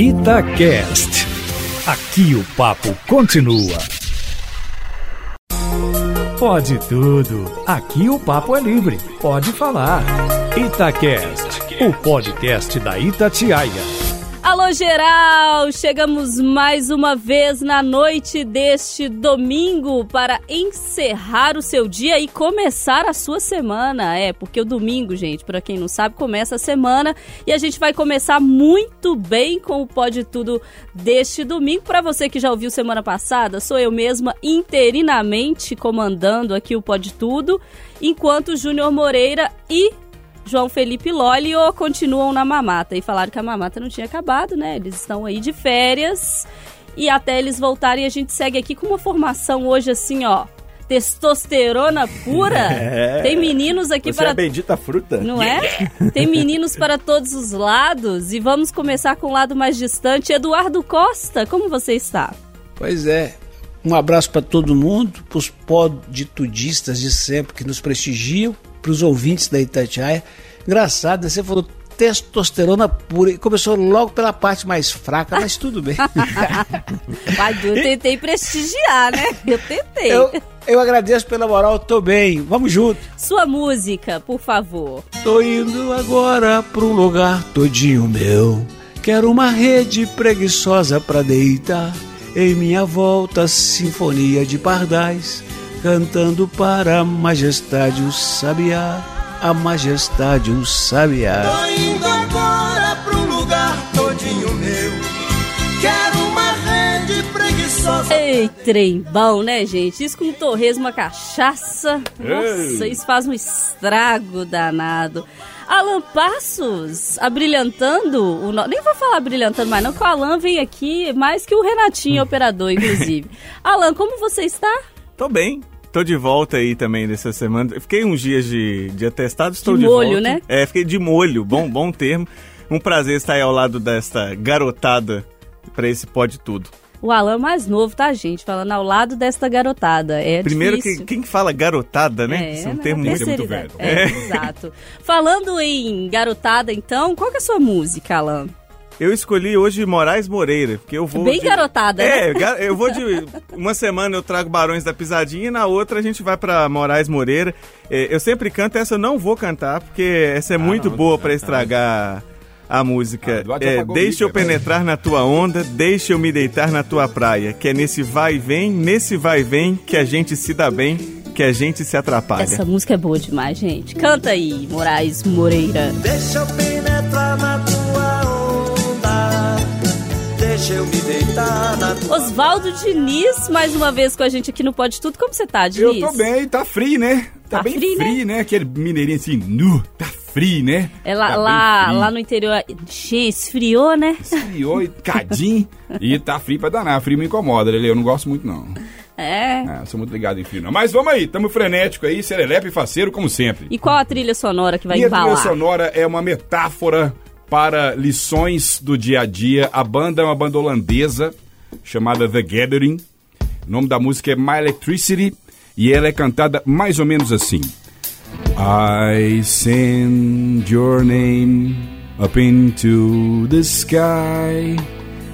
Itacast. Aqui o papo continua. Pode tudo. Aqui o papo é livre. Pode falar. Itacast, o podcast da Itatiaia. Alô, geral! Chegamos mais uma vez na noite deste domingo para encerrar o seu dia e começar a sua semana. É, porque o domingo, gente, para quem não sabe, começa a semana e a gente vai começar muito bem com o Pode Tudo deste domingo. Para você que já ouviu semana passada, sou eu mesma interinamente comandando aqui o Pode Tudo, enquanto Júnior Moreira e João Felipe Loli ou continuam na mamata. E falaram que a mamata não tinha acabado, né? Eles estão aí de férias. E até eles voltarem, a gente segue aqui com uma formação hoje assim, ó. Testosterona pura. É. Tem meninos aqui Você para. É a bendita fruta. Não é? Tem meninos para todos os lados. E vamos começar com o lado mais distante. Eduardo Costa, como você está? Pois é, um abraço para todo mundo, para os poditudistas de sempre que nos prestigiam, para os ouvintes da Itatiaia. Engraçado, né? você falou testosterona pura e começou logo pela parte mais fraca, mas tudo bem. Mas eu tentei prestigiar, né? Eu tentei. Eu, eu agradeço pela moral, tô bem. Vamos junto. Sua música, por favor. Tô indo agora para um lugar todinho meu. Quero uma rede preguiçosa pra deitar. Em minha volta, sinfonia de pardais, cantando para a majestade o sabiá, a majestade o sabiá. Tô indo agora pro lugar todinho meu. Quero uma rede preguiçosa. Ei, trem bom, né, gente? Isso com torresmo, uma cachaça. Nossa, isso faz um estrago danado. Alan Passos, abrilhantando o no... Nem vou falar brilhantando mais não, que o Alan vem aqui mais que o Renatinho, operador, inclusive. Alan, como você está? Tô bem. Tô de volta aí também dessa semana. Fiquei uns dias de, de atestado, estou De de, molho, volta. né? É, fiquei de molho, bom, bom termo. Um prazer estar aí ao lado desta garotada pra esse Pode Tudo. O Alan é mais novo, tá, gente? Falando ao lado desta garotada. É Primeiro, que, quem que fala garotada, né? É, Isso é um na termo muito, muito velho. É, exato. Falando em garotada, então, qual que é a sua música, Alan? Eu escolhi hoje Moraes Moreira, porque eu vou. Bem de- garotada, É, né? eu vou de. Uma semana eu trago Barões da Pisadinha e na outra a gente vai pra Moraes Moreira. É, eu sempre canto, essa eu não vou cantar, porque essa é muito boa pra estragar a música. Ah, É, deixa eu penetrar na tua onda, deixa eu me deitar na tua praia. Que é nesse vai e vem, nesse vai e vem, que a gente se dá bem, que a gente se atrapalha. Essa música é boa demais, gente. Canta aí, Moraes Moreira. Deixa eu penetrar na tua. Deixa eu me deitar na tua Oswaldo Diniz, mais uma vez com a gente aqui no Pode Tudo. Como você tá, Eu Diniz? tô bem, tá frio, né? Tá, Tá bem frio, frio, né? né? Aquele mineirinho assim, nu, tá frio, né? É lá, Tá lá, frio. lá no interior. Che, esfriou, né? Esfriou e cadinho. e tá frio pra danar. Frio me incomoda, Lele. Eu não gosto muito, não. É. Ah, sou muito ligado em frio, não. Mas vamos aí, tamo frenético aí, serelepe e faceiro, como sempre. E qual a trilha sonora que vai Minha trilha embalar? sonora é uma metáfora para lições do dia a dia. A banda é uma banda holandesa chamada The Gathering. O nome da música é My Electricity e ela é cantada mais ou menos assim. I send your name up into the sky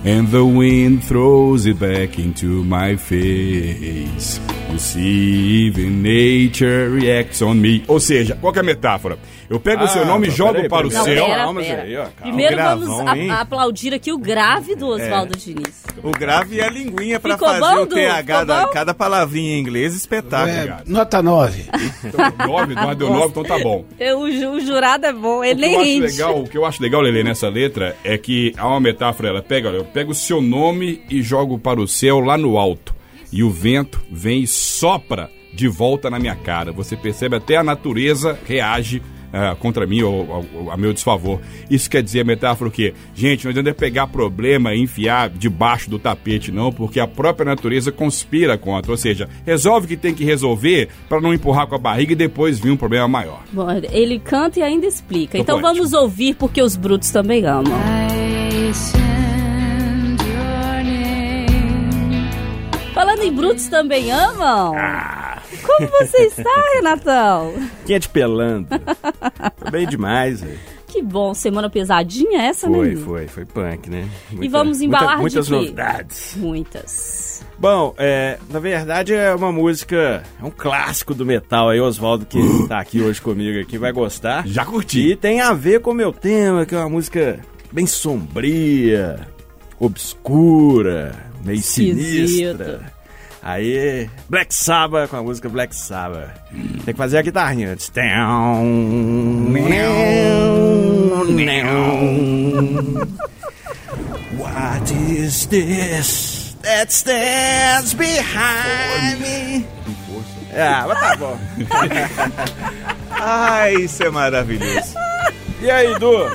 and the wind throws it back into my face. You see, even nature reacts on me. Ou seja, qual que é a metáfora? Eu pego o seu Ah, nome e peraí, jogo peraí, para o peraí. Céu. Calma, ó, calma. Primeiro Gravão, vamos a- aplaudir aqui o grave do Oswaldo Diniz. O grave e a linguinha pra Ficou fazer bom, o? TH da cada palavrinha em inglês, espetáculo. É, nota 9. Então, nove, Eduardo deu nove, então tá bom. Eu- o, ju- o jurado é bom, ele O que, eu nem acho rende. legal, o que eu acho legal, Lele, nessa letra é que há uma metáfora, ela pega, olha, eu pego o seu nome e jogo para o céu lá no alto. E o vento vem e sopra de volta na minha cara. Você percebe até a natureza reage ah, contra mim ou, ou- a meu desfavor. Isso quer dizer a metáfora o quê? Gente, não adianta pegar problema e enfiar debaixo do tapete, não, porque a própria natureza conspira contra. Ou seja, resolve o que tem que resolver para não empurrar com a barriga e depois vir um problema maior. Bom, ele canta e ainda explica. Tô então poético. vamos ouvir porque os brutos também amam. Falando em brutos também amam. Como você está, Renatão? Quem é de pelantra? Tô bem demais, velho. Que bom, semana pesadinha essa, né? Foi, menino? foi, foi punk, né? E vamos embalar muita, de Muitas quê? novidades. Muitas. Bom, é, na verdade é uma música, é um clássico do metal aí, Oswaldo, que tá aqui hoje comigo aqui, vai gostar. Já curti. E tem a ver com o meu tema, que é uma música bem sombria, obscura, meio Esquisita. sinistra. Aí, Black Sabbath com a música Black Sabbath. Tem que fazer a guitarrinha antes. What is this that stands behind me? Ah, mas tá bom. Ai, isso é maravilhoso. E aí, Du?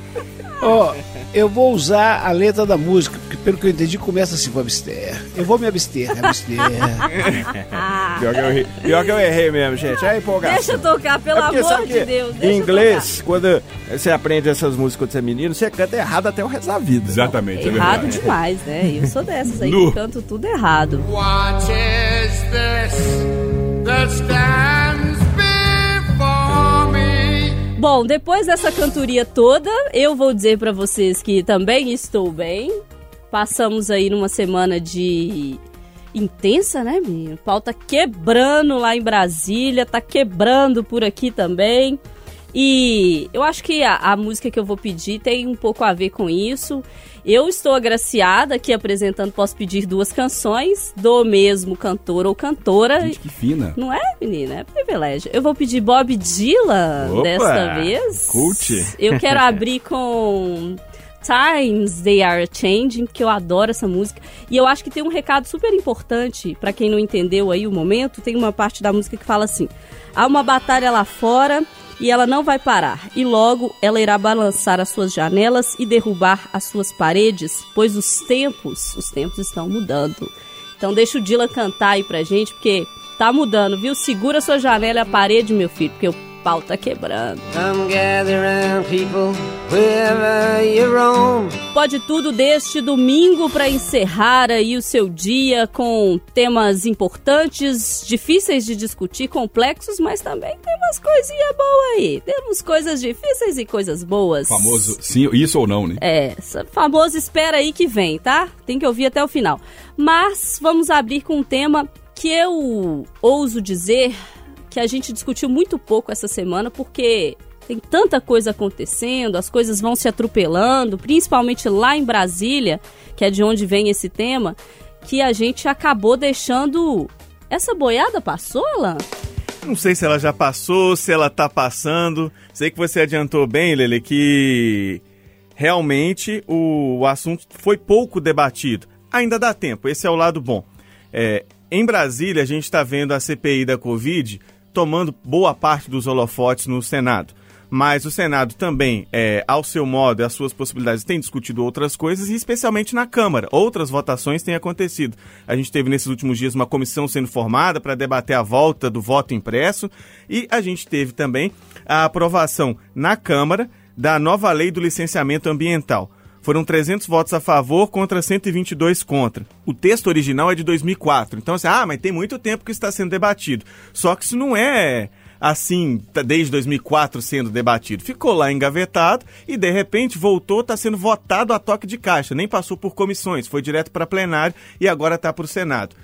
Ó, eu vou usar a letra da música, porque pelo que eu entendi começa assim, vou abster. Eu vou me abster, me abster. Pior que, eu, errei- pior que eu errei mesmo, gente. É empolgação. Deixa eu tocar, pelo É porque amor de Deus. Em inglês, quando você aprende essas músicas quando você é menino, você canta errado até o resto da vida. Exatamente, é. Errado verdade. demais, né? Eu sou dessas aí Nu. que canto tudo errado. What is this that stands Bom, depois dessa cantoria toda, eu vou dizer pra vocês que também estou bem. Passamos aí numa semana de intensa, né, menino? O pau tá quebrando lá em Brasília, tá quebrando por aqui também. E eu acho que a, a música que eu vou pedir tem um pouco a ver com isso. Eu estou agraciada aqui apresentando Posso Pedir duas canções do mesmo cantor ou cantora. Gente, que fina. Não é, menina? É privilégio. Eu vou pedir Bob Dylan Opa, desta vez. cult. Eu quero abrir com Times They Are Changing, que eu adoro essa música. E eu acho que tem um recado super importante pra quem não entendeu aí o momento. Tem uma parte da música que fala assim: há uma batalha lá fora e ela não vai parar. E logo ela irá balançar as suas janelas e derrubar as suas paredes, pois os tempos, os tempos estão mudando. Então deixa o Dylan cantar aí pra gente, porque tá mudando, viu? Segura sua janela e a parede, meu filho, porque o pau tá quebrando. Come gather round, people, wherever you roam. Pode tudo deste domingo para encerrar aí o seu dia com temas importantes, difíceis de discutir, complexos, mas também tem umas coisinhas boas aí. Temos coisas difíceis e coisas boas. Famoso, sim, isso ou não, né? É, famoso espera aí que vem, tá? Tem que ouvir até o final. Mas vamos abrir com um tema que eu ouso dizer que a gente discutiu muito pouco essa semana, porque tem tanta coisa acontecendo, as coisas vão se atropelando, principalmente lá em Brasília, que é de onde vem esse tema, que a gente acabou deixando. Essa boiada passou, Alan? Não sei se ela já passou, se ela tá passando. Sei que você adiantou bem, Lele, que realmente o, assunto foi pouco debatido. Ainda dá tempo, esse é o lado bom. É, em Brasília, a gente está vendo a CPI da Covid tomando boa parte dos holofotes no Senado. Mas o Senado também, é, ao seu modo e às suas possibilidades, tem discutido outras coisas, e especialmente na Câmara. Outras votações têm acontecido. A gente teve nesses últimos dias uma comissão sendo formada para debater a volta do voto impresso, e a gente teve também a aprovação na Câmara da nova lei do licenciamento ambiental. Foram 300 votos a favor contra 122 contra. O texto original é de 2004. Então, assim, ah, mas tem muito tempo que está sendo debatido. Só que isso não é assim, tá desde 2004 sendo debatido. Ficou lá engavetado e, de repente, voltou, está sendo votado a toque de caixa. Nem passou por comissões, foi direto para plenário e agora está para o Senado.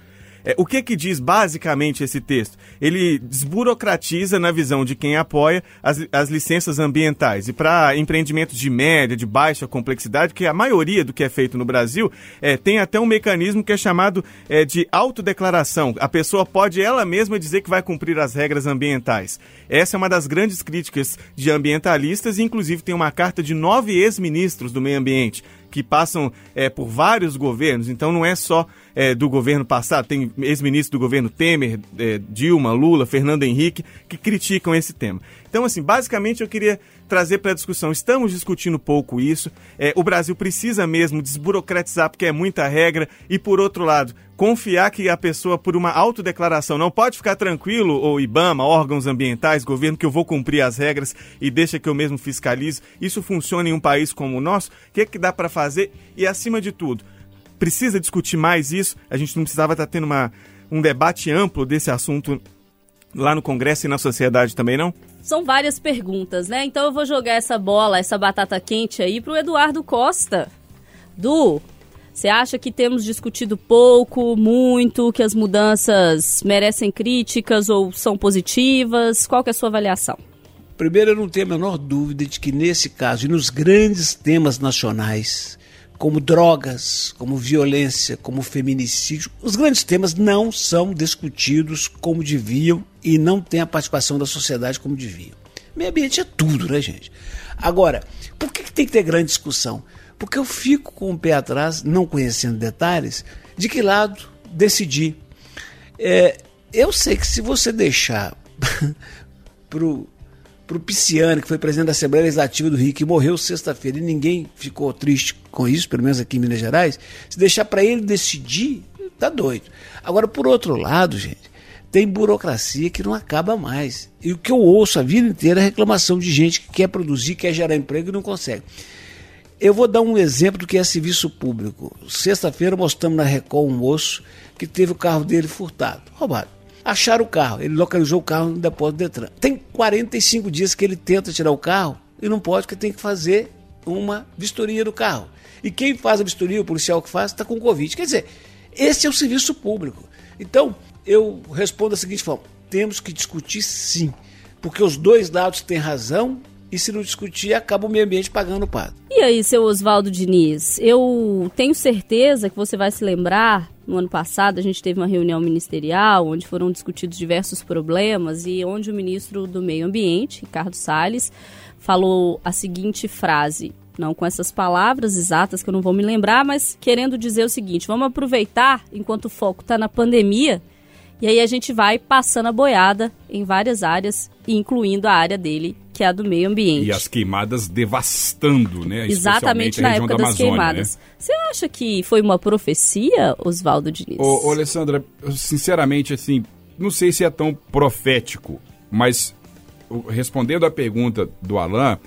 É, o que que diz basicamente esse texto? Ele desburocratiza, na visão de quem apoia, as, as licenças ambientais. E para empreendimentos de média, de baixa complexidade, que a maioria do que é feito no Brasil, é, tem até um mecanismo que é chamado é, de autodeclaração. A pessoa pode ela mesma dizer que vai cumprir as regras ambientais. Essa é uma das grandes críticas de ambientalistas, e inclusive tem uma carta de nove ex-ministros do meio ambiente que passam é, por vários governos, então não é só é, do governo passado, tem ex-ministros do governo Temer, é, Dilma, Lula, Fernando Henrique, que criticam esse tema. Então, assim, basicamente eu queria trazer para a discussão, estamos discutindo pouco isso, é, o Brasil precisa mesmo desburocratizar, porque é muita regra, e por outro lado, confiar que a pessoa, por uma autodeclaração, não pode ficar tranquilo, ou IBAMA, órgãos ambientais, governo, que eu vou cumprir as regras e deixa que eu mesmo fiscalizo. Isso funciona em um país como o nosso? O que, é que dá para fazer? E, acima de tudo, precisa discutir mais isso? A gente não precisava estar tendo uma, um debate amplo desse assunto lá no Congresso e na sociedade também, não? São várias perguntas, né? Então eu vou jogar essa bola, essa batata quente aí pro Eduardo Costa. Du, você acha que temos discutido pouco, muito, que as mudanças merecem críticas ou são positivas? Qual que é a sua avaliação? Primeiro, eu não tenho a menor dúvida de que nesse caso e nos grandes temas nacionais, como drogas, como violência, como feminicídio, os grandes temas não são discutidos como deviam e não tem a participação da sociedade como deviam. Meio ambiente é tudo, né, gente? Agora, por que, que tem que ter grande discussão? Porque eu fico com o pé atrás, não conhecendo detalhes, de que lado decidir. É, eu sei que se você deixar pro para o Pisciani, que foi presidente da Assembleia Legislativa do Rio, que morreu sexta-feira e ninguém ficou triste com isso, pelo menos aqui em Minas Gerais, se deixar para ele decidir, tá doido. Agora, por outro lado, gente, tem burocracia que não acaba mais. E o que eu ouço a vida inteira é reclamação de gente que quer produzir, quer gerar emprego e não consegue. Eu vou dar um exemplo do que é serviço público. Sexta-feira mostramos na Record um moço que teve o carro dele furtado, roubado. Acharam o carro, ele localizou o carro no depósito do Detran. Tem 45 dias que ele tenta tirar o carro e não pode, porque tem que fazer uma vistoria do carro. E quem faz a vistoria, o policial que faz, está com Covid. Quer dizer, esse é o serviço público. Então, eu respondo da seguinte forma: temos que discutir sim, porque os dois lados têm razão e se não discutir, acaba o meio ambiente pagando o pato. E aí, seu Oswaldo Diniz, eu tenho certeza que você vai se lembrar, no ano passado a gente teve uma reunião ministerial onde foram discutidos diversos problemas e onde o ministro do Meio Ambiente, Ricardo Salles, falou a seguinte frase, não com essas palavras exatas que eu não vou me lembrar, mas querendo dizer o seguinte: vamos aproveitar enquanto o foco está na pandemia e aí a gente vai passando a boiada em várias áreas, incluindo a área dele, que é a do meio ambiente. E as queimadas devastando, né? Exatamente na época da das Amazônia, queimadas. Né? Você acha que foi uma profecia, Oswaldo Diniz? Ô, ô, Alessandra, sinceramente, assim, não sei se é tão profético, mas respondendo à pergunta do Alain,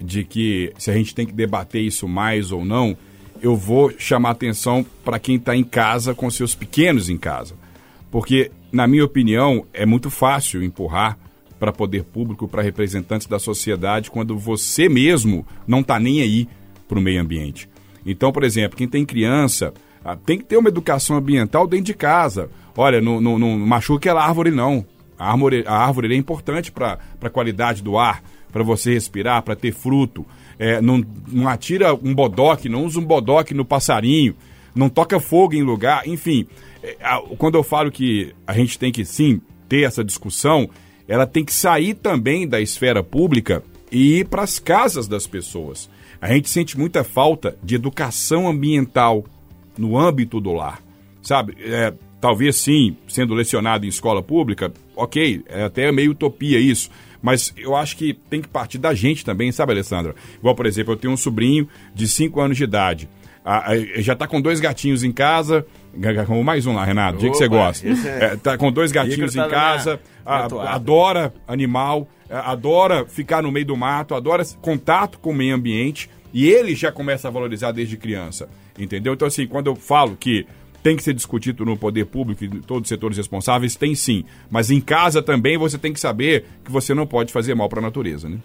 de que se a gente tem que debater isso mais ou não, eu vou chamar atenção para quem está em casa com seus pequenos em casa. Porque, na minha opinião, é muito fácil empurrar para poder público, para representantes da sociedade, quando você mesmo não está nem aí para o meio ambiente. Então, por exemplo, quem tem criança ah, tem que ter uma educação ambiental dentro de casa. Olha, não, não, não machuque a árvore, não. A árvore, a árvore é importante para a qualidade do ar, para você respirar, para ter fruto. É, não, não atira um bodoque, não usa um bodoque no passarinho, não toca fogo em lugar, enfim. É, quando eu falo que a gente tem que sim ter essa discussão, ela tem que sair também da esfera pública e ir para as casas das pessoas. A gente sente muita falta de educação ambiental no âmbito do lar. Sabe, é, talvez sim, sendo lecionado em escola pública, ok, é até meio utopia isso. Mas eu acho que tem que partir da gente também, sabe, Alessandra? Igual, por exemplo, eu tenho um sobrinho de 5 anos de idade. já está com dois gatinhos em casa, com mais um lá, Renato, o dia que você gosta. É... É, tá com dois gatinhos em casa, a, adora animal, adora ficar no meio do mato, adora contato com o meio ambiente e ele já começa a valorizar desde criança, entendeu? Então, assim, quando eu falo que tem que ser discutido no poder público e todos os setores responsáveis, tem sim. Mas em casa também você tem que saber que você não pode fazer mal para a natureza, né?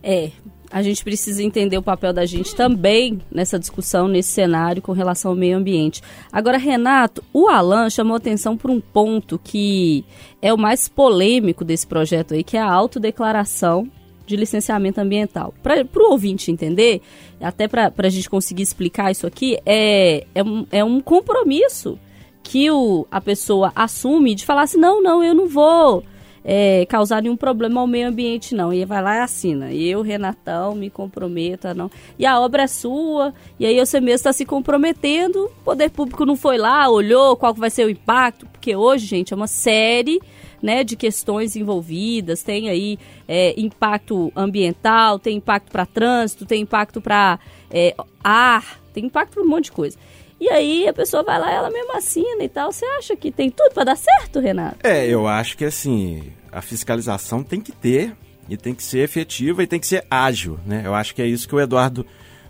É, a gente precisa entender o papel da gente também nessa discussão, nesse cenário com relação ao meio ambiente. Agora, Renato, o Alan chamou atenção por um ponto que é o mais polêmico desse projeto aí, que é a autodeclaração de licenciamento ambiental. Para o ouvinte entender, até para a gente conseguir explicar isso aqui, é, é, um, é um compromisso que o, a pessoa assume de falar assim, não, não, eu não vou é, causar nenhum problema ao meio ambiente, não. E vai lá e assina. Eu, Renatão, me comprometo a não. E a obra é sua, e aí você mesmo está se comprometendo. O poder público não foi lá, olhou qual vai ser o impacto, porque hoje, gente, é uma série. Né, de questões envolvidas, tem aí é, impacto ambiental, tem impacto para trânsito, tem impacto para é, ar, tem impacto para um monte de coisa. E aí a pessoa vai lá, ela mesmo assina e tal. Você acha que tem tudo para dar certo, Renato? É, eu acho que assim, a fiscalização tem que ter e tem que ser efetiva e tem que ser ágil, né? Eu acho que é isso que o Eduardo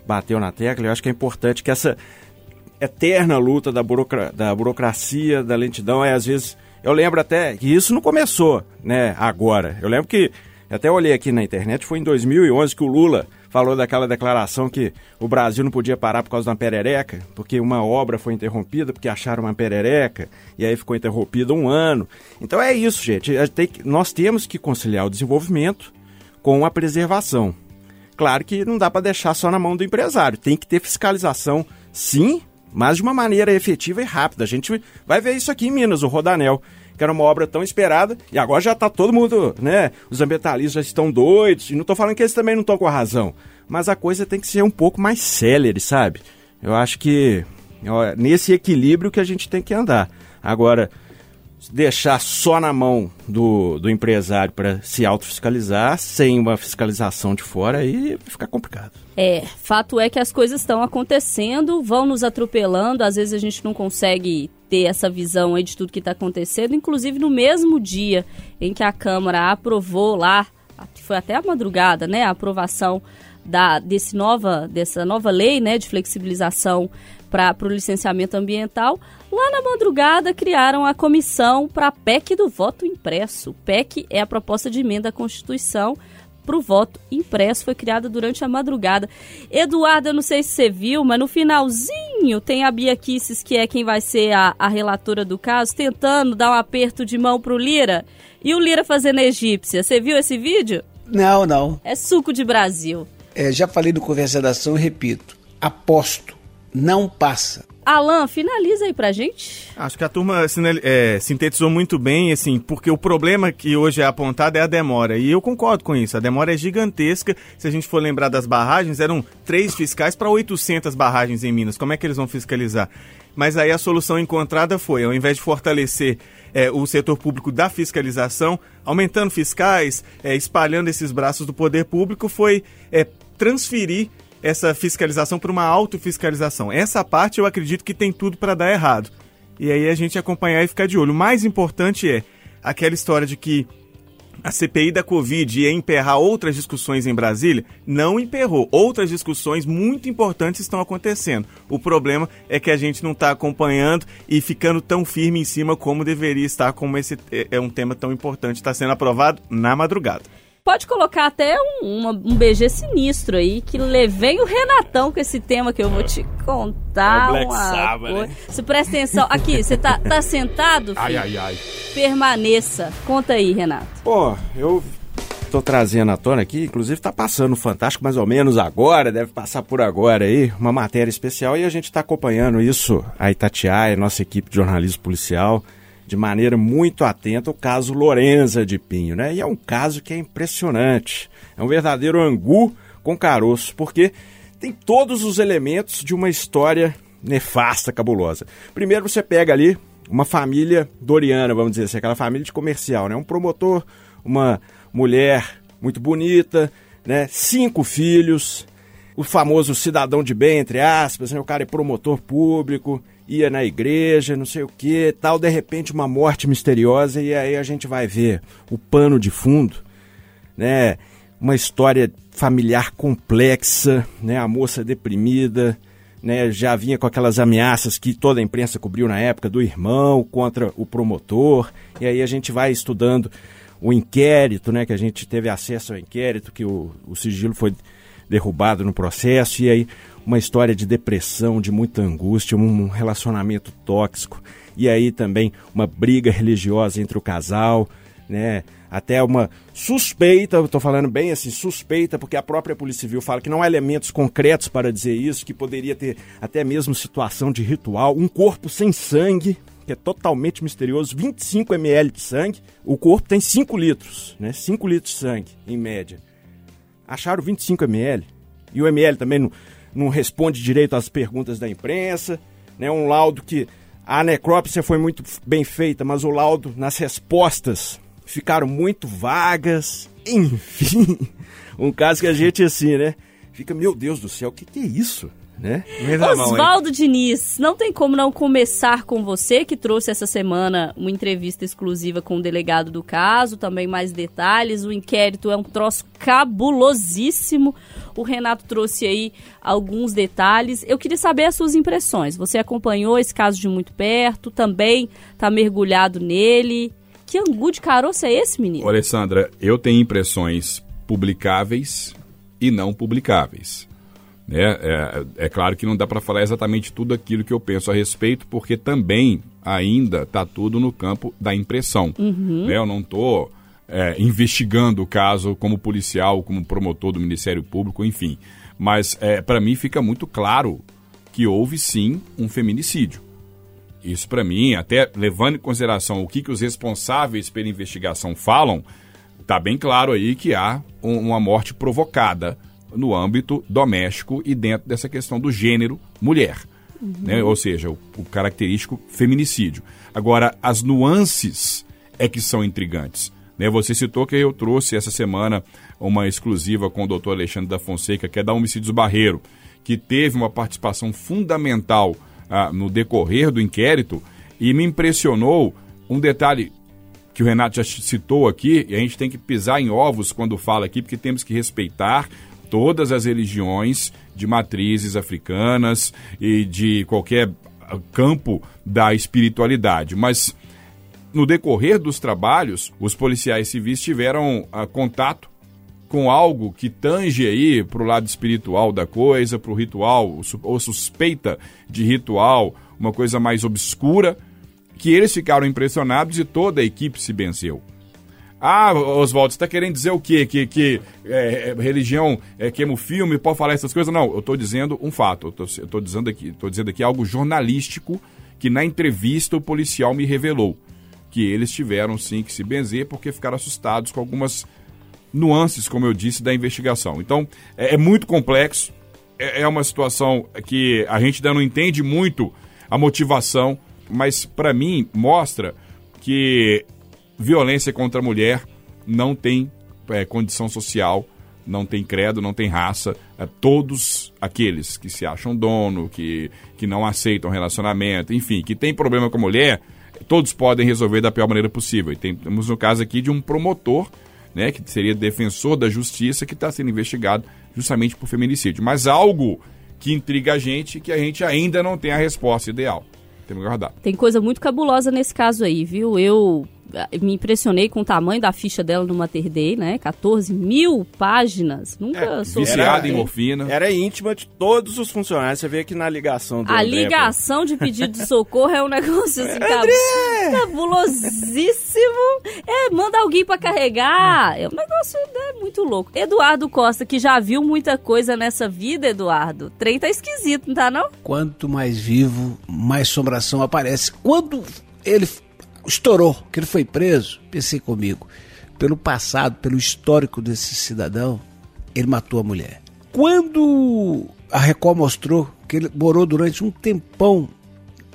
bateu na tecla. Eu acho que é importante que essa eterna luta da, burocra da burocracia, da lentidão, é às vezes. Eu lembro até que isso não começou, né, agora. Eu lembro que Até olhei aqui na internet, foi em 2011 que o Lula falou daquela declaração que o Brasil não podia parar por causa uma perereca, porque uma obra foi interrompida porque acharam uma perereca, e aí ficou interrompida um ano. Então é isso, gente. nós temos que conciliar o desenvolvimento com a preservação. Claro que não dá para deixar só na mão do empresário, tem que ter fiscalização, sim, mas de uma maneira efetiva e rápida. A gente vai ver isso aqui em Minas, o Rodanel que era uma obra tão esperada, e agora já está todo mundo, né? Os ambientalistas já estão doidos, e não estou falando que eles também não estão com a razão, mas a coisa tem que ser um pouco mais célere, sabe? Eu acho que ó, nesse equilíbrio que a gente tem que andar. Agora, deixar só na mão do, do empresário para se autofiscalizar, sem uma fiscalização de fora, aí fica complicado. É, fato é que as coisas estão acontecendo, vão nos atropelando, às vezes a gente não consegue ter essa visão aí de tudo que está acontecendo, inclusive no mesmo dia em que a Câmara aprovou lá, foi até a madrugada, né, a aprovação da, desse nova, dessa nova lei né, de flexibilização para o licenciamento ambiental, lá na madrugada criaram a comissão para a PEC do voto impresso. PEC é a proposta de emenda à Constituição para o voto impresso, foi criada durante a madrugada. Eduardo, eu não sei se você viu, mas no finalzinho tem a Bia Kisses, que é quem vai ser a, a relatora do caso, tentando dar um aperto de mão para o Lira e o Lira fazendo a egípcia. Você viu esse vídeo? Não, não. É suco de Brasil. É, já falei no Conversa da Ação e repito. Aposto não passa. Alan, finaliza aí pra gente. Acho que a turma é, sintetizou muito bem, assim, porque o problema que hoje é apontado é a demora. E eu concordo com isso. A demora é gigantesca. Se a gente for lembrar das barragens, eram três fiscais para 800 barragens em Minas. Como é que eles vão fiscalizar? Mas aí a solução encontrada foi, ao invés de fortalecer é, o setor público da fiscalização, aumentando fiscais, é, espalhando esses braços do poder público, foi é, transferir essa fiscalização para uma autofiscalização. Essa parte eu acredito que tem tudo para dar errado. E aí a gente acompanhar e ficar de olho. O mais importante é aquela história de que a CPI da Covid ia emperrar outras discussões em Brasília, não emperrou. Outras discussões muito importantes estão acontecendo. O problema é que a gente não está acompanhando e ficando tão firme em cima como deveria estar, como esse é, é um tema tão importante está sendo aprovado na madrugada. Pode colocar até um, uma, um BG sinistro aí, que levei o Renatão com esse tema que eu vou te contar. É o Black Sabbath, né? Você presta atenção. Aqui, você tá, tá sentado? Filho? Ai, ai, ai. Permaneça. Conta aí, Renato. Pô, eu tô trazendo à tona aqui, inclusive tá passando Fantástico mais ou menos agora, deve passar por agora aí, uma matéria especial e a gente tá acompanhando isso, a Itatiaia, nossa equipe de jornalismo policial, de maneira muito atenta o caso Lorenza de Pinho, né? E é um caso que é impressionante. É um verdadeiro angu com caroço, porque tem todos os elementos de uma história nefasta, cabulosa. Primeiro você pega ali uma família doriana, vamos dizer assim, aquela família de comercial, né? Um promotor, uma mulher muito bonita, né? Cinco filhos, o famoso cidadão de bem, entre aspas, né? O cara é promotor público, ia na igreja, não sei o que, tal, de repente uma morte misteriosa e aí a gente vai ver o pano de fundo, né? Uma história familiar complexa, né? A moça deprimida, né? Já vinha com aquelas ameaças que toda a imprensa cobriu na época do irmão contra o promotor, e aí a gente vai estudando o inquérito, né? Que a gente teve acesso ao inquérito, que o, o sigilo foi derrubado no processo, e aí uma história de depressão, de muita angústia, um relacionamento tóxico e aí também uma briga religiosa entre o casal, né? Até uma suspeita, estou falando bem assim, suspeita, porque a própria Polícia Civil fala que não há elementos concretos para dizer isso, que poderia ter até mesmo situação de ritual, um corpo sem sangue, que é totalmente misterioso, 25 ml de sangue, o corpo tem 5 litros, né? 5 litros de sangue, em média. Acharam 25 ml, e o ml também não não responde direito às perguntas da imprensa, né? Um laudo que a necrópsia foi muito bem feita, mas o laudo nas respostas ficaram muito vagas. Enfim, um caso que a gente assim, né? Fica, meu Deus do céu, o que, que é isso? Né? Oswaldo Diniz, não tem como não começar com você, que trouxe essa semana uma entrevista exclusiva com o delegado do caso, também mais detalhes. O inquérito é um troço cabulosíssimo. O Renato trouxe aí alguns detalhes. Eu queria saber as suas impressões. Você acompanhou esse caso de muito perto, também está mergulhado nele. Que angu de caroço é esse, menino? Alessandra, eu tenho impressões publicáveis e não publicáveis. Né? É, é claro que não dá para falar exatamente tudo aquilo que eu penso a respeito, porque também ainda está tudo no campo da impressão. Né? Eu não estou é, investigando o caso como policial, como promotor do Ministério Público, enfim. Mas é, para mim fica muito claro que houve sim um feminicídio. Isso para mim, até levando em consideração o que, que os responsáveis pela investigação falam, está bem claro aí que há um- uma morte provocada no âmbito doméstico e dentro dessa questão do gênero mulher. Né? Ou seja, o, o característico feminicídio. Agora, as nuances é que são intrigantes. Né? Você citou que eu trouxe essa semana uma exclusiva com o doutor Alexandre da Fonseca, que é da Homicídios Barreiro, que teve uma participação fundamental ah, no decorrer do inquérito e me impressionou um detalhe que o Renato já citou aqui, e a gente tem que pisar em ovos quando fala aqui, porque temos que respeitar todas as religiões de matrizes africanas e de qualquer campo da espiritualidade. Mas no decorrer dos trabalhos, os policiais civis tiveram ah, contato com algo que tange aí para o lado espiritual da coisa, para o ritual, ou suspeita de ritual, uma coisa mais obscura, que eles ficaram impressionados e toda a equipe se venceu. Ah, Oswaldo, você está querendo dizer o quê? Que, que é, é, religião é, queima o filme, pode falar essas coisas? Não, eu estou dizendo um fato. Eu estou dizendo aqui, tô dizendo aqui algo jornalístico que na entrevista o policial me revelou. Que eles tiveram sim que se benzer porque ficaram assustados com algumas nuances, como eu disse, da investigação. Então, é, é muito complexo, é, é uma situação que a gente ainda não entende muito a motivação, mas para mim mostra que violência contra a mulher não tem é, condição social, não tem credo, não tem raça. É, todos aqueles que se acham dono, que, que não aceitam relacionamento, enfim, que tem problema com a mulher, todos podem resolver da pior maneira possível. E tem- temos no caso aqui de um promotor, né, que seria defensor da justiça, que está sendo investigado justamente por feminicídio. Mas algo que intriga a gente que a gente ainda não tem a resposta ideal. Temos que aguardar. Tem coisa muito cabulosa nesse caso aí, viu? Eu me impressionei com o tamanho da ficha dela no Mater Day, né? 14 mil páginas. Nunca sou Viciado em morfina. Era íntima de todos os funcionários. Você vê aqui na ligação do A André, ligação de pedido de socorro é um negócio assim, cab- cabulosíssimo. É, manda alguém pra carregar. É um negócio né, muito louco. Eduardo Costa, que já viu muita coisa nessa vida, Eduardo. O trem tá esquisito, não tá não? Quanto mais vivo, mais assombração aparece. Quando ele estourou, que ele foi preso, pensei comigo, pelo passado, pelo histórico desse cidadão, ele matou a mulher. Quando a Record mostrou que ele morou durante um tempão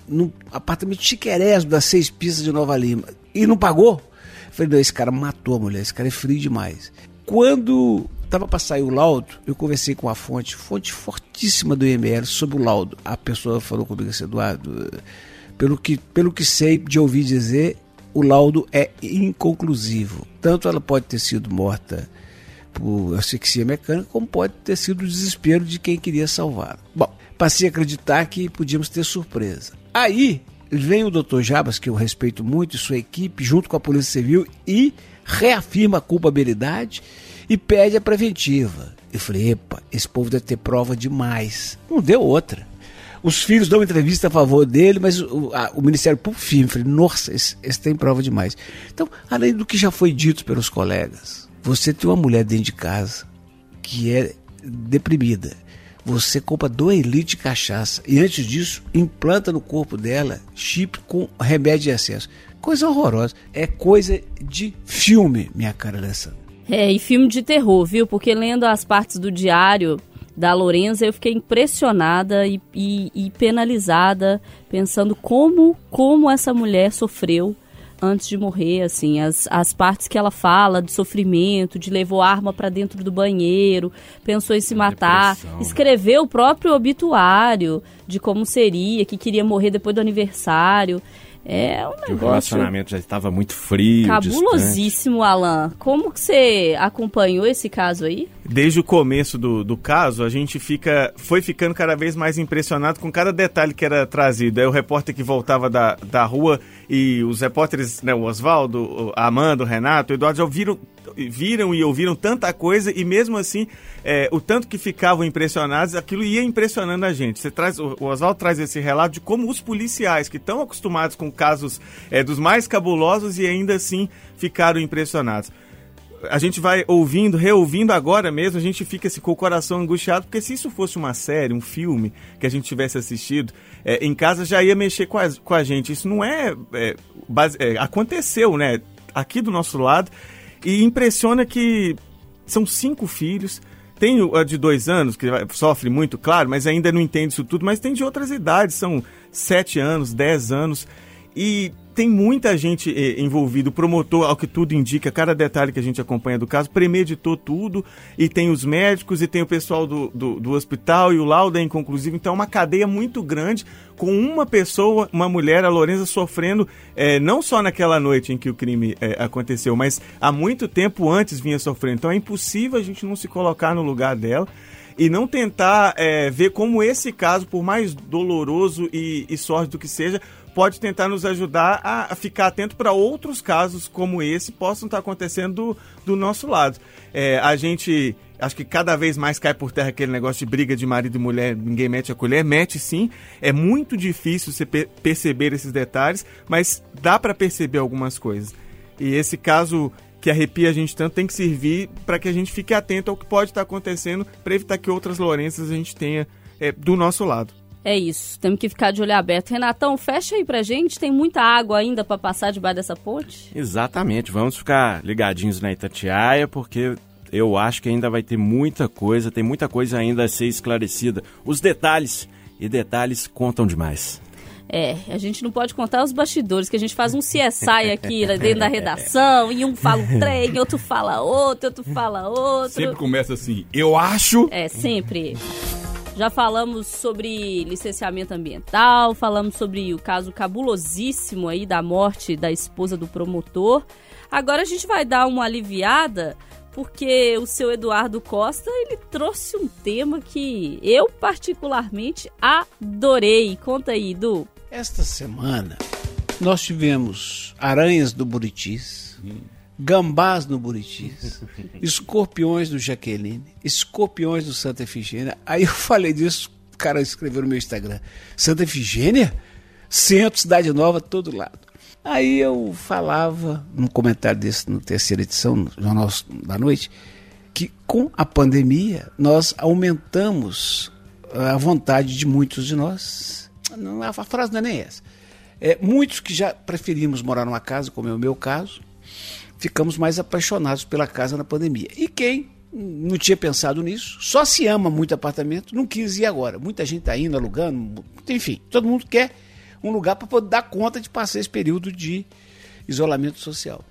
num apartamento chiquerésimo das seis pistas de Nova Lima e não pagou, eu falei, não, esse cara matou a mulher, esse cara é frio demais. Quando estava para sair o laudo, eu conversei com a fonte, fonte fortíssima do IML sobre o laudo. A pessoa falou comigo assim, Eduardo, pelo que, pelo que sei de ouvir dizer, o laudo é inconclusivo. Tanto ela pode ter sido morta por asfixia mecânica, como pode ter sido o desespero de quem queria salvar. Bom, passei a acreditar que podíamos ter surpresa. Aí vem o Dr. Jabas, que eu respeito muito, e sua equipe, junto com a Polícia Civil, e reafirma a culpabilidade e pede a preventiva. Eu falei, epa, esse povo deve ter prova demais. Não deu outra. Os filhos dão entrevista a favor dele, mas o, a- o Ministério Público firme. Nossa, esse, esse tem prova demais. Então, além do que já foi dito pelos colegas, você tem uma mulher dentro de casa que é deprimida. Você compra dois litros de cachaça e antes disso implanta no corpo dela chip com remédio de excesso. Coisa horrorosa. É coisa de filme, minha cara dessa. É, e filme de terror, viu? Porque lendo as partes do diário da Lorenza, eu fiquei impressionada e, e- e penalizada, pensando como, como essa mulher sofreu antes de morrer, assim, as, as partes que ela fala de sofrimento, de levou arma pra dentro do banheiro, pensou em se matar, Depressão. escreveu o próprio obituário de como seria, que queria morrer depois do aniversário. É um Que o negócio relacionamento já estava muito frio, distante. cabulosíssimo, Alan. Como que você acompanhou esse caso aí? Desde o começo do, do caso, a gente fica foi ficando cada vez mais impressionado com cada detalhe que era trazido. Aí o repórter que voltava da, da rua e os repórteres, né, o Oswaldo, a Amanda, o Renato, o Eduardo já ouviram, viram e ouviram tanta coisa e mesmo assim, é, o tanto que ficavam impressionados, aquilo ia impressionando a gente. Você traz, o Oswaldo traz esse relato de como os policiais que estão acostumados com casos é, dos mais cabulosos e ainda assim ficaram impressionados a gente vai ouvindo, reouvindo agora mesmo, a gente fica assim, com o coração angustiado, porque se isso fosse uma série, um filme que a gente tivesse assistido, é, em casa já ia mexer com a, com a gente. Isso não é, é, base, é, Aconteceu, né? Aqui do nosso lado. E impressiona que são cinco filhos. Tem o de dois anos, que sofre muito, claro, mas ainda não entende isso tudo. Mas tem de outras idades, são sete anos, dez anos. E tem muita gente eh, envolvida. O promotor, ao que tudo indica, cada detalhe que a gente acompanha do caso, premeditou tudo. E tem os médicos, e tem o pessoal do, do, do hospital, e o laudo é inconclusivo. Então é uma cadeia muito grande, com uma pessoa, uma mulher, a Lorenza, sofrendo, eh, não só naquela noite em que o crime eh, aconteceu, mas há muito tempo antes vinha sofrendo. Então é impossível a gente não se colocar no lugar dela e não tentar é, ver como esse caso, por mais doloroso e, e sórdido que seja, pode tentar nos ajudar a, ficar atento para outros casos como esse possam estar acontecendo do, do nosso lado. É, a gente acho que cada vez mais cai por terra aquele negócio de briga de marido e mulher, ninguém mete a colher, mete sim. É muito difícil você per perceber esses detalhes, mas dá para perceber algumas coisas. E esse caso que arrepia a gente tanto tem que servir para que a gente fique atento ao que pode estar acontecendo para evitar que outras Lourenças a gente tenha é, do nosso lado. É isso, temos que ficar de olho aberto. Renatão, fecha aí pra gente, tem muita água ainda para passar debaixo dessa ponte? Exatamente, vamos ficar ligadinhos na Itatiaia, porque eu acho que ainda vai ter muita coisa, tem muita coisa ainda a ser esclarecida. Os detalhes, e detalhes contam demais. É, a gente não pode contar os bastidores, que a gente faz um CSI aqui né, dentro da redação, e um fala um trem, outro fala outro, outro fala outro. Sempre começa assim, eu acho. É, sempre. Já falamos sobre licenciamento ambiental, falamos sobre o caso cabulosíssimo aí da morte da esposa do promotor. Agora a gente vai dar uma aliviada porque o seu Eduardo Costa ele trouxe um tema que eu particularmente adorei. Conta aí, Edu. Esta semana nós tivemos aranhas do Buritis. Gambás no Buritis, escorpiões do Jaqueline, escorpiões do Santa Efigênia. Aí eu falei disso, o cara escreveu no meu Instagram: Santa Efigênia? Centro, Cidade Nova, todo lado. Aí eu falava, num comentário desse, na terceira edição, no Jornal da Noite, que com a pandemia nós aumentamos a vontade de muitos de nós. Não, a frase não é nem essa. É, muitos que já preferimos morar numa casa, como é o meu caso, ficamos mais apaixonados pela casa na pandemia. E quem não tinha pensado nisso, só se ama muito apartamento, não quis ir agora. Muita gente está indo, alugando, enfim, todo mundo quer um lugar para poder dar conta de passar esse período de isolamento social.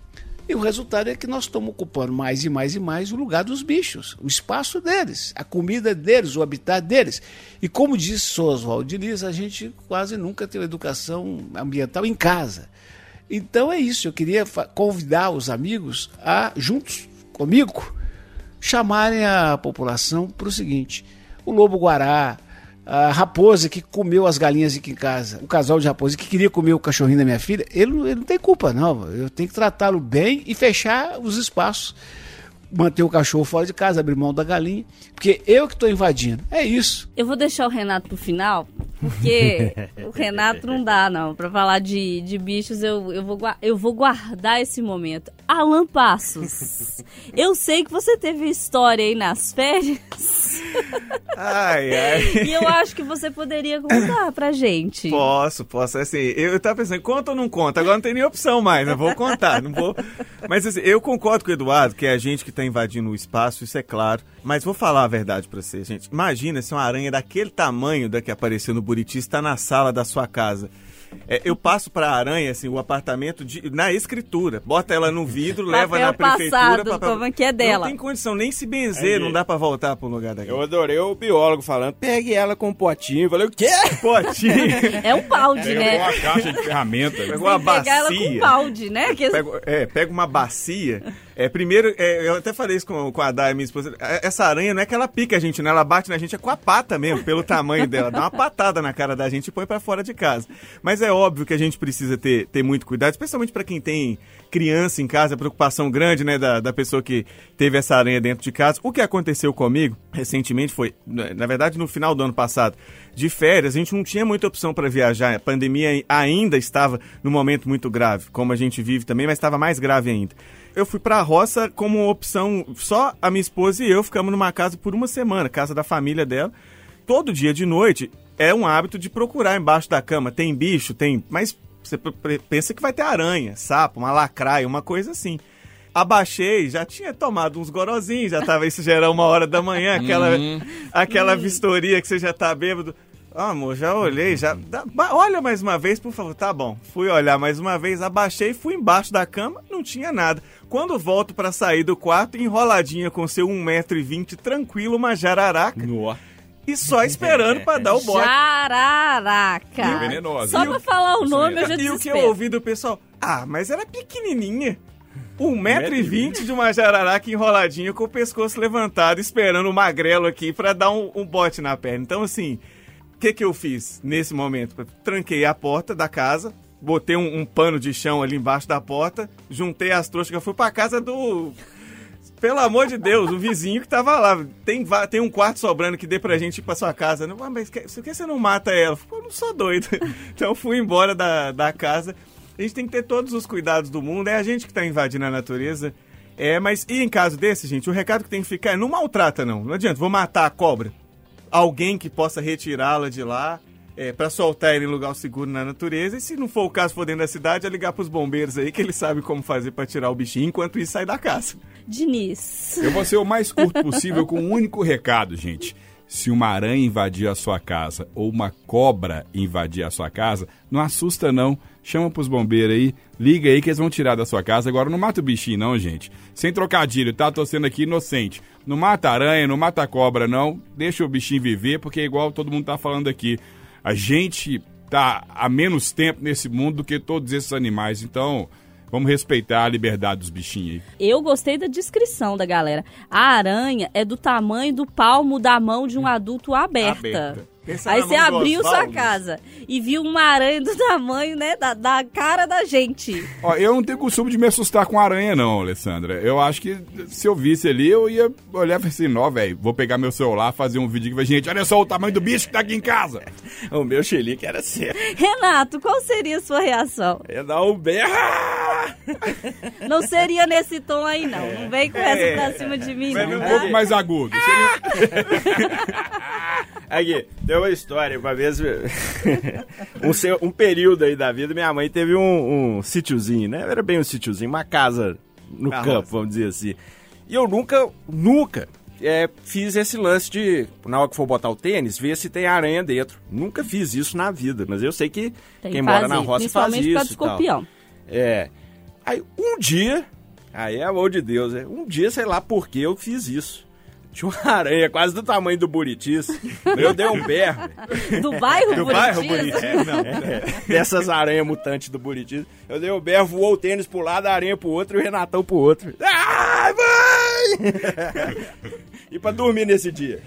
E o resultado é que nós estamos ocupando mais e mais e mais o lugar dos bichos, o espaço deles, a comida deles, o habitat deles. E como disse Oswald Diniz, a gente quase nunca tem educação ambiental em casa. Então é isso, eu queria convidar os amigos a, juntos comigo, chamarem a população para o seguinte: o lobo guará, a raposa que comeu as galinhas aqui em casa, o casal de raposa que queria comer o cachorrinho da minha filha, ele, ele não tem culpa, não. Eu tenho que tratá-lo bem e fechar os espaços. Manter o cachorro fora de casa, abrir mão da galinha, porque eu que estou invadindo. É isso. Eu vou deixar o Renato pro final, porque o Renato não dá, não. Pra falar de, de bichos, eu, eu, vou, eu vou guardar esse momento. Alan Passos, eu sei que você teve história aí nas férias. Ai, ai. E eu acho que você poderia contar pra gente. Posso, posso. Assim, eu, eu tava pensando, conta ou não conta? Agora não tem nem opção mais, eu vou contar, não vou. Mas assim, eu concordo com o Eduardo, que é a gente que tá invadindo o espaço, isso é claro. Mas vou falar a verdade pra você, gente. Imagina se uma aranha daquele tamanho da que apareceu no Buriti está na sala da sua casa. É, eu passo pra aranha, assim, o apartamento de- na escritura. Bota ela no vidro, leva na prefeitura. passado, papel- como é que é dela? Não tem condição nem se benzer, não dá pra voltar pro lugar daqui. Eu adorei o biólogo falando, pegue ela com um potinho. Eu falei, o quê? Potinho. É um balde, Pegou né? uma caixa de ferramenta. Pegou uma Pegar ela com um bacia. balde, né? Que Pega, é, pega uma bacia. É, primeiro, é, eu até falei isso com, com a Day, minha esposa. é, Essa aranha não é que ela pica a gente, né? Ela bate na gente é com a pata mesmo, pelo tamanho dela. Dá uma patada na cara da gente e põe pra fora de casa. Mas é óbvio que a gente precisa ter, ter muito cuidado, especialmente pra quem tem criança em casa, preocupação grande, né, da, da pessoa que teve essa aranha dentro de casa. O que aconteceu comigo recentemente foi, na na verdade, no final do ano passado, de férias, a gente não tinha muita opção para viajar. A pandemia ainda estava num momento muito grave, como a gente vive também, mas estava mais grave ainda. Eu fui para a roça como opção, só a minha esposa e eu ficamos numa casa por uma semana, casa da família dela. Todo dia de noite é um hábito de procurar embaixo da cama. Tem bicho, tem. Mas você pensa que vai ter aranha, sapo, uma lacraia, uma coisa assim. Abaixei, já tinha tomado uns gorozinhos, já tava isso já era uma hora da manhã, aquela, aquela vistoria que você já tá bêbado. Ah, amor, já olhei, já. dá- olha mais uma vez, por favor. Tá bom. Fui olhar mais uma vez, abaixei, fui embaixo da cama, não tinha nada. Quando volto pra sair do quarto, enroladinha com seu 1,20m, tranquilo, uma jararaca. E só esperando pra dar o bote. Jararaca. É venenosa. Só pra falar o nome eu já E o que eu ouvi do pessoal? Ah, mas ela é pequenininha. 1,20m de uma jararaca enroladinha com o pescoço levantado, esperando o magrelo aqui pra dar um, um bote na perna. Então, assim, o que, que eu fiz nesse momento? Tranquei a porta da casa, botei um, um pano de chão ali embaixo da porta, juntei as trouxas que eu fui pra casa do. Pelo amor de Deus, o vizinho que tava lá. Tem, tem um quarto sobrando que dê pra gente ir pra sua casa. Não, ah, mas por que você não mata ela? Eu falei, "Pô, eu não sou doido. Então fui embora da, da casa. A gente tem que ter todos os cuidados do mundo. É a gente que tá invadindo a natureza. É, mas e em caso desse, gente, o recado que tem que ficar é não maltrata, não. Não adianta, vou matar a cobra. Alguém que possa retirá-la de lá. É, para soltar ele em lugar seguro na natureza. E se não for o caso, for dentro da cidade, é ligar pros bombeiros aí, que eles sabem como fazer pra tirar o bichinho, enquanto isso sai da casa. Diniz. Eu vou ser o mais curto possível com um único recado, gente. Se uma aranha invadir a sua casa ou uma cobra invadir a sua casa, não assusta não. Chama pros bombeiros aí, liga aí que eles vão tirar da sua casa. Agora não mata o bichinho não, gente. Sem trocadilho, tá? Tô sendo aqui inocente. Não mata aranha, não mata cobra não. Deixa o bichinho viver, porque é igual todo mundo tá falando aqui. A gente tá há menos tempo nesse mundo do que todos esses animais. Então, vamos respeitar a liberdade dos bichinhos aí. Eu gostei da descrição da galera. A aranha é do tamanho do palmo da mão de um adulto aberta. Aberta. Pensa Aí você abriu sua Oswaldo. casa e viu uma aranha do tamanho, né, da, da cara da gente. Ó, eu não tenho costume de me assustar com aranha, não, Alessandra. Eu acho que se eu visse ali, eu ia olhar e falar assim, não, velho, vou pegar meu celular, fazer um vídeo que vai, gente, olha só o tamanho do bicho que tá aqui em casa. O meu xilique era certo. Renato, qual seria a sua reação? Ia dar um berra. Não seria nesse tom aí, não. Não vem com essa É. pra cima de mim, Vai não. ver Um tá? pouco mais agudo. Aqui, tem uma história, uma vez, um, um período aí da vida, minha mãe teve um, um sítiozinho, né? Era bem um sítiozinho, uma casa no Na campo, vamos dizer assim. E eu nunca, nunca é, fiz esse lance de, na hora que for botar o tênis, ver se tem aranha dentro. Nunca fiz isso na vida, mas eu sei que Tem quem que mora na roça faz isso e escorpião. É. Aí um dia, aí é amor de Deus, é. Um dia, sei lá por que eu fiz isso. Tinha uma aranha quase do tamanho do Buritis. Eu dei um berro. Do bairro Do bairro Buritis? Buritis, não. É, dessas aranhas mutantes do Buritis. Eu dei um berro, voou o tênis pro lado, a aranha pro outro e o Renatão pro outro. Ai, vai! e pra dormir nesse dia.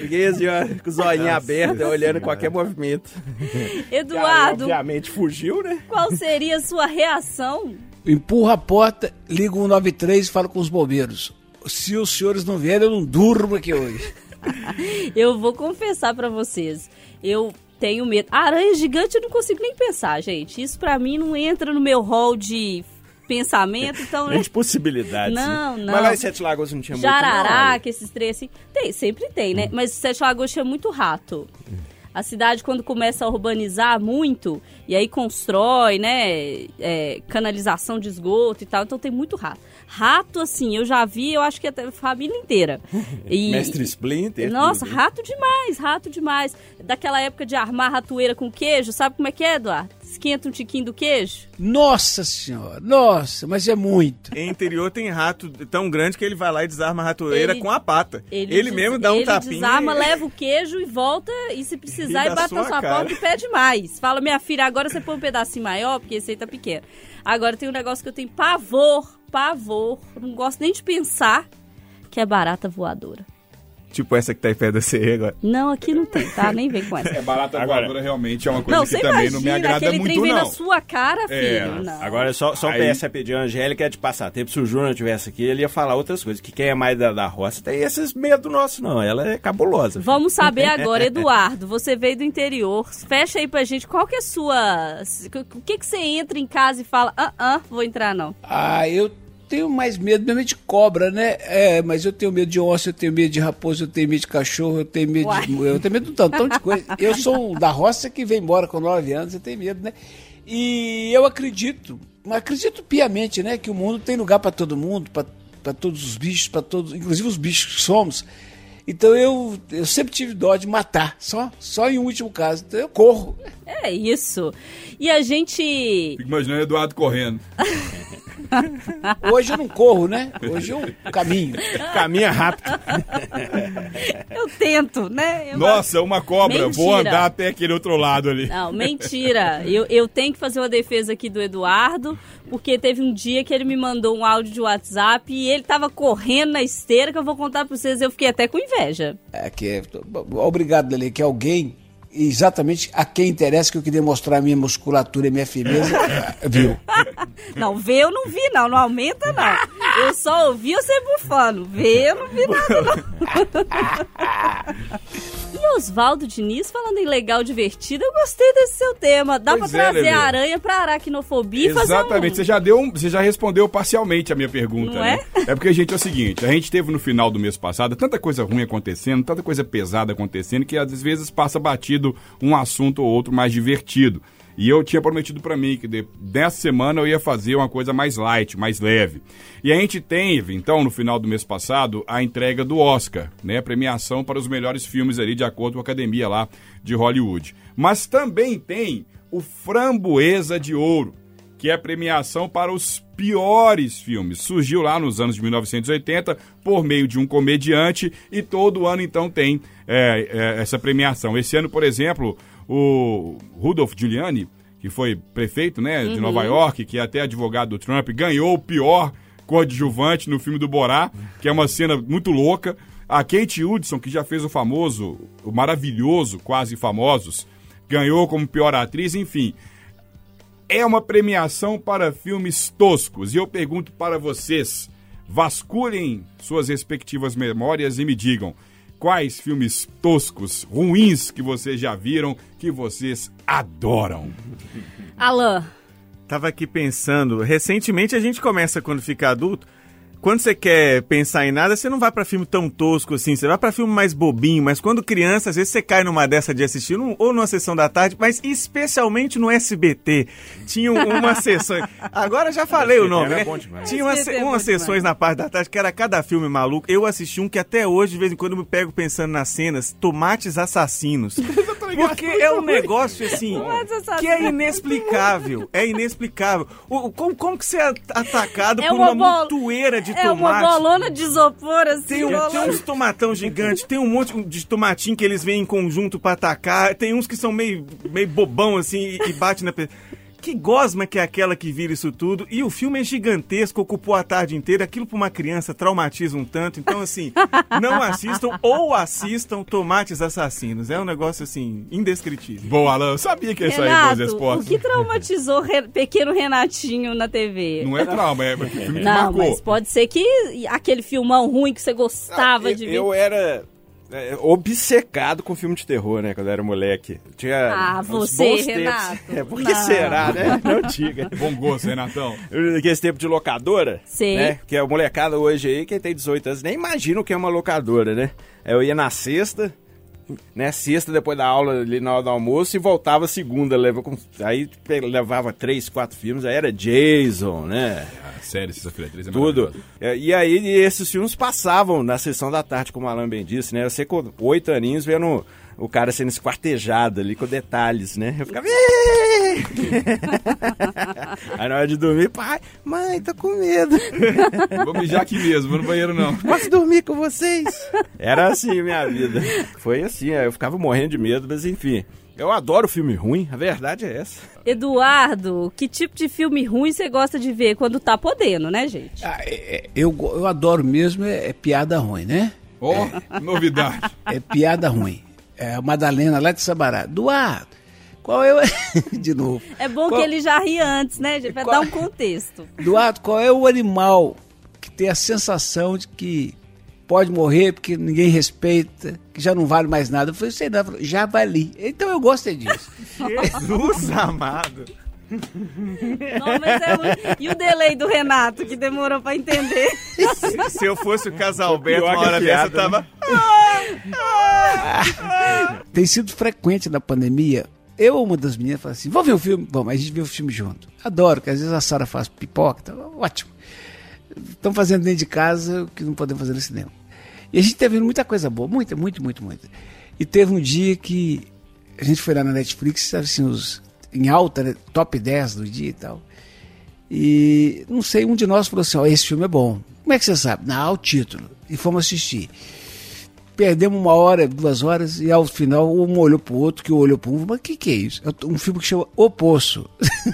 Fiquei assim, ó, com o zoinho aberto, olhando qualquer movimento. A aranha, Eduardo, obviamente fugiu, né? qual seria a sua reação? Empurra a porta, liga o 193 e fala com os bombeiros. Se os senhores não vierem, eu não durmo aqui hoje. Eu vou confessar pra vocês. Eu tenho medo. Aranha gigante eu não consigo nem pensar, gente. Isso pra mim não entra no meu hall de pensamento, então... Gente, possibilidades. Não, né? não. Mas lá em Sete Lagoas não tinha muito, Jararaca, esses três assim. Tem, sempre tem, né? Mas Sete Lagoas tinha muito rato. A cidade, quando começa a urbanizar muito, e aí constrói, né, é, canalização de esgoto e tal, então tem muito rato. Rato, assim, eu já vi, eu acho que até a família inteira. E, Mestre Splinter. Nossa, tudo. rato demais, rato demais. Daquela época de armar ratoeira com queijo, sabe como é que é, Eduardo? esquenta um tiquinho do queijo? Nossa senhora, nossa, mas é muito. Em interior tem rato tão grande que ele vai lá e desarma a ratoeira Ele- com a pata. Ele, des- mesmo dá um ele tapinha. desarma, e- leva o queijo e volta. E se precisar, E e, bate na sua sua cara. porta e pede mais. Fala, minha filha, agora você põe um pedacinho maior, porque esse aí tá pequeno. Agora tem um negócio que eu tenho pavor, pavor. Não gosto nem de pensar, que é barata voadora. Tipo essa que tá em pé da CE agora. Não, aqui não tem, tá? Nem vem com essa. É, barata Agora- voadora realmente é uma coisa Não, que também não me imagina, agrada muito, trem vem não. na sua cara, filho. É, não. Agora, só, só Aí- PS rapidinho, a Angélica é de passatempo. Se o Júnior tivesse aqui, ele ia falar outras coisas. Que quem é mais da, da roça tem esses medo nosso, não. Ela é cabulosa. Vamos saber agora, Eduardo, você veio do interior, fecha aí pra gente, qual que é a sua... O que que você entra em casa e fala, ah, ah, vou entrar não. Ah, eu tenho mais medo mesmo de cobra, né? É, mas eu tenho medo de onça, eu tenho medo de raposa, eu tenho medo de cachorro, eu tenho medo Uai. de. Eu tenho medo de um tantão de coisa. Eu sou um da roça que vem embora com 9 anos, eu tenho medo, né? E eu acredito, acredito piamente, né? Que o mundo tem lugar para todo mundo, para todos os bichos, para todos, inclusive os bichos que somos. Então eu, eu sempre tive dó de matar, só, só em um último caso. Então eu corro. É isso. E a gente... Fico imaginando o Eduardo correndo. Hoje eu não corro, né? Hoje eu caminho. Caminha rápido. Eu tento, né? Eu- Nossa, uma cobra. Vou Mentira. andar até aquele outro lado ali. Não, mentira. Eu, eu tenho que fazer uma defesa aqui do Eduardo, porque teve um dia que ele me mandou um áudio de WhatsApp e ele tava correndo na esteira, que eu vou contar pra vocês, eu fiquei até com inveja. É que é, obrigado, Lele, que alguém, exatamente a quem interessa que eu queria mostrar a minha musculatura e minha firmeza, viu? Não, ver eu não vi, não. Não aumenta, não. Eu só ouvi você bufando. Ver eu não vi nada, não. E Oswaldo Diniz falando em legal divertido, eu gostei desse seu tema. Dá Pois pra é, trazer a aranha pra aracnofobia e fazer Exatamente, um... você já deu, um- você já respondeu parcialmente a minha pergunta, Não né? É porque, gente, é o seguinte, a gente teve no final do mês passado tanta coisa ruim acontecendo, tanta coisa pesada acontecendo, que às vezes passa batido um assunto ou outro mais divertido. E eu tinha prometido pra mim que de, dessa semana eu ia fazer uma coisa mais light, mais leve. E a gente teve, então, no final do mês passado, a entrega do Oscar, né? A premiação para os melhores filmes ali, de acordo com a academia lá de Hollywood. Mas também tem o Framboesa de Ouro, que é a premiação para os piores filmes. Surgiu lá nos anos de 1980 por meio de um comediante e todo ano então tem é, é, essa premiação. Esse ano, por exemplo, o Rudolph Giuliani, que foi prefeito né, de Nova York, que é até advogado do Trump, ganhou o pior coadjuvante no filme do Borá, que é uma cena muito louca. A Kate Hudson, que já fez o famoso, o maravilhoso Quase Famosos, ganhou como pior atriz, enfim é uma premiação para filmes toscos. E eu pergunto para vocês: vasculhem suas respectivas memórias e me digam quais filmes toscos, ruins que vocês já viram, que vocês adoram. Alan, Tava aqui pensando, recentemente a gente começa quando fica adulto. Quando você quer pensar em nada, você não vai pra filme tão tosco assim, você vai pra filme mais bobinho, mas quando criança, às vezes você cai numa dessa de assistir, num- ou numa sessão da tarde, mas especialmente no SBT. Tinha um- uma sessão. Agora já falei o nome, né? Tinha uma, é umas sessões na parte da tarde que era cada filme maluco. Eu assisti um que até hoje, de vez em quando, eu me pego pensando nas cenas, Tomates Assassinos. Porque é um negócio assim que é inexplicável. É inexplicável. O, como, como que você é atacado É por uma uma montoeira de é uma tomate? bolona de isopor, assim. Tem, um, tem uns tomatão gigante, tem um monte de tomatinho que eles vêm em conjunto pra atacar, tem uns que são meio, meio bobão assim e, e bate na pessoa. Que gosma que é aquela que vira isso tudo. E o filme é gigantesco, ocupou a tarde inteira. Aquilo pra uma criança traumatiza um tanto. Então, assim, não assistam ou assistam Tomates Assassinos. É um negócio, assim, indescritível. Bom, Alan, eu sabia que ia sair boas Renato, o que traumatizou Re- pequeno Renatinho na TV? Não é trauma, é filme que Não, marcou. mas pode ser que aquele filmão ruim que você gostava eu, de ver. eu era é, obcecado com filme de terror, né? Quando eu era moleque. Tinha Ah, você, bons Renato. tempos. É, por que será, né? Não diga. Bom gosto, Renatão. Aquele tempo de locadora, Sei. né? Que a molecada hoje aí, quem tem 18 anos, nem imagina o que é uma locadora, né? Eu ia na sexta, né? Sexta, depois da aula ali na hora do almoço, e voltava segunda. Leva com... Aí levava três, quatro filmes, aí era Jason, né? A série Sexta-feira 13 é Tudo. É, E aí esses filmes passavam na sessão da tarde, como o Alan bem disse, né? Você com oito aninhos vendo o cara sendo esquartejado ali com detalhes, né? Eu ficava. Aí na hora de dormir, pai, mãe, tô com medo. Vou mijar aqui mesmo, vou no banheiro não. Posso dormir com vocês? Era assim minha vida. Foi assim, eu ficava morrendo de medo, mas enfim. Eu adoro filme ruim, a verdade é essa. Eduardo, que tipo de filme ruim você gosta de ver quando tá podendo, né, gente? Ah, é- é- eu, eu adoro mesmo, é, é piada ruim, né? Ó, novidade. É piada ruim. É a Madalena lá de Sabará. Eduardo, qual é o... de novo. É bom Qual- que ele já ri antes, né, gente? Pra Qual- dar um contexto. Eduardo, qual é o animal que tem a sensação de que pode morrer porque ninguém respeita, que já não vale mais nada? Eu falei, sei não, Ele falou, javali. Então eu gostei disso. Jesus amado. Não, mas é muito- E o delay do Renato, que demorou pra entender. Se, se eu fosse o Casalberto, uma hora dessa, eu tava... tem sido frequente na pandemia. Eu ou uma das meninas fala assim: vamos ver o filme? Vamos, a gente vê o filme junto. Adoro, que às vezes a Sara faz pipoca, tá ótimo. Estão fazendo dentro de casa o que não podemos fazer no cinema. E a gente tá vendo muita coisa boa, muita, muito, muito, muito. E teve um dia que a gente foi lá na Netflix, assim, os, em alta, né, top 10 do dia e tal. E não sei, um de nós falou assim: ó, esse filme é bom. Como é que você sabe? Não, o título. E fomos assistir. Perdemos uma hora, duas horas, e ao final um olhou pro outro, que olhou pro um, mas o que, que é isso? É um filme que chama O Poço.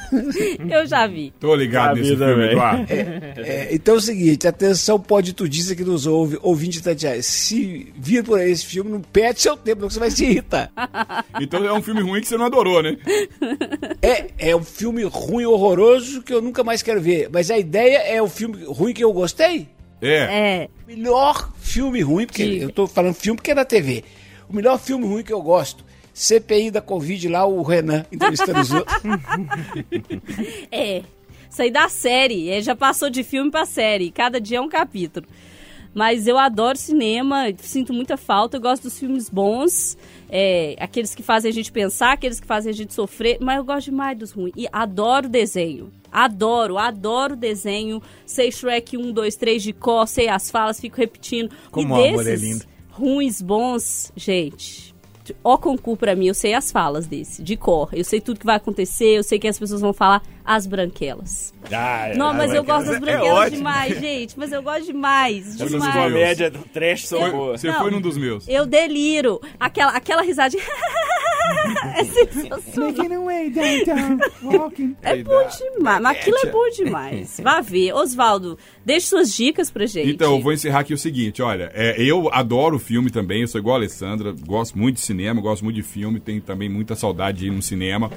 Eu já vi. Tô ligado A nesse filme. Eduardo. É, então é o seguinte, atenção pode tudista que nos ouve, ouvinte de Tatiana, se vir por aí esse filme, não perde seu tempo, porque você vai se irritar. Então é um filme ruim que você não adorou, né? É, é um filme ruim, horroroso, que eu nunca mais quero ver, mas a ideia é o filme ruim que eu gostei. É. É. melhor filme ruim, porque eu tô falando filme porque é na TV. O melhor filme ruim que eu gosto. CPI da Covid lá, o Renan entrevistando os outros. É. Isso aí da série. É, já passou de filme pra série. Cada dia é um capítulo. Mas eu adoro cinema, sinto muita falta, eu gosto dos filmes bons, é, aqueles que fazem a gente pensar, aqueles que fazem a gente sofrer, mas eu gosto demais dos ruins. E adoro desenho. Adoro, adoro desenho. Sei Shrek 1, 2, 3 de cor, sei as falas, fico repetindo. Como e amor desses é lindo. ruins, bons, gente. Ó concurso pra mim, eu sei as falas desse, de cor. Eu sei tudo que vai acontecer, eu sei que as pessoas vão falar as branquelas. Não, mas eu gosto das é branquelas ótimo. demais, gente. Mas eu gosto demais, Essas demais. comédias do trash são boas. você Não. foi num dos meus. Eu deliro. Aquela, aquela risadinha. é sensacional. É bom demais. Mas aquilo é bom demais. Vá ver. Osvaldo, deixe suas dicas pra gente. Então, eu vou encerrar aqui o seguinte, olha, é, eu adoro filme também, eu sou igual a Alessandra, gosto muito de cinema, gosto muito de filme, tenho também muita saudade de ir no cinema.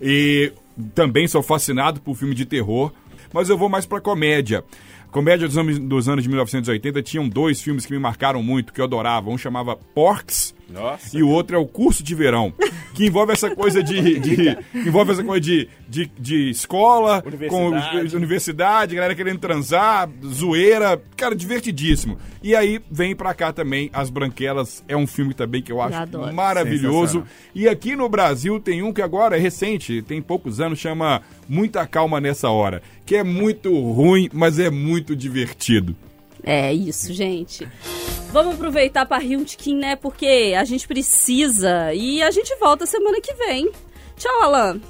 E também sou fascinado por filme de terror, mas eu vou mais pra comédia. Comédia dos anos, dos anos de 1980 tinham dois filmes que me marcaram muito, que eu adorava. Um chamava Porks Nossa. e o outro é o Curso de Verão, que envolve essa coisa de, de- envolve essa coisa de, de, de escola, com Universidade. universidade, galera querendo transar, zoeira, cara, divertidíssimo. E aí vem pra cá também As Branquelas, é um filme também que eu acho adoro. maravilhoso. E aqui no Brasil tem um que agora é recente, tem poucos anos, chama Muita Calma Nessa Hora, que é muito ruim, mas é muito divertido. É isso, gente. Vamos aproveitar para rir um tiquinho, né? Porque a gente precisa. E a gente volta semana que vem. Tchau, Alan.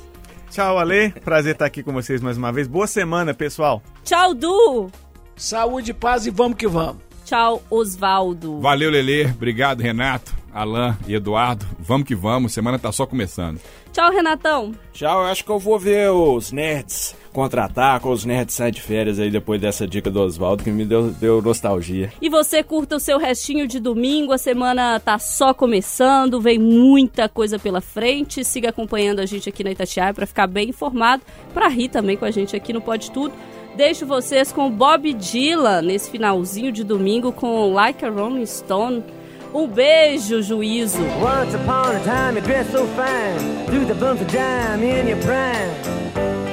Tchau, Ale. Prazer estar aqui com vocês mais uma vez. Boa semana, pessoal. Tchau, Du. Saúde, paz e vamos que vamos. Tchau, Osvaldo. Valeu, Lelê. Obrigado, Renato, Alain e Eduardo. Vamos que vamos, semana tá só começando. Tchau, Renatão. Tchau, eu acho que eu vou ver os nerds contra-ataque, ou os nerds saem de férias aí depois dessa dica do Oswaldo, que me deu, deu nostalgia. E você curta o seu restinho de domingo, a semana tá só começando, vem muita coisa pela frente. Siga acompanhando a gente aqui na Itatiaia para ficar bem informado, para rir também com a gente aqui no Pode Tudo. Deixo vocês com Bob Dylan nesse finalzinho de domingo com Like a Rolling Stone. Um beijo, juízo. Once upon a time you dressed so fine, threw the bumps of dime in your prime.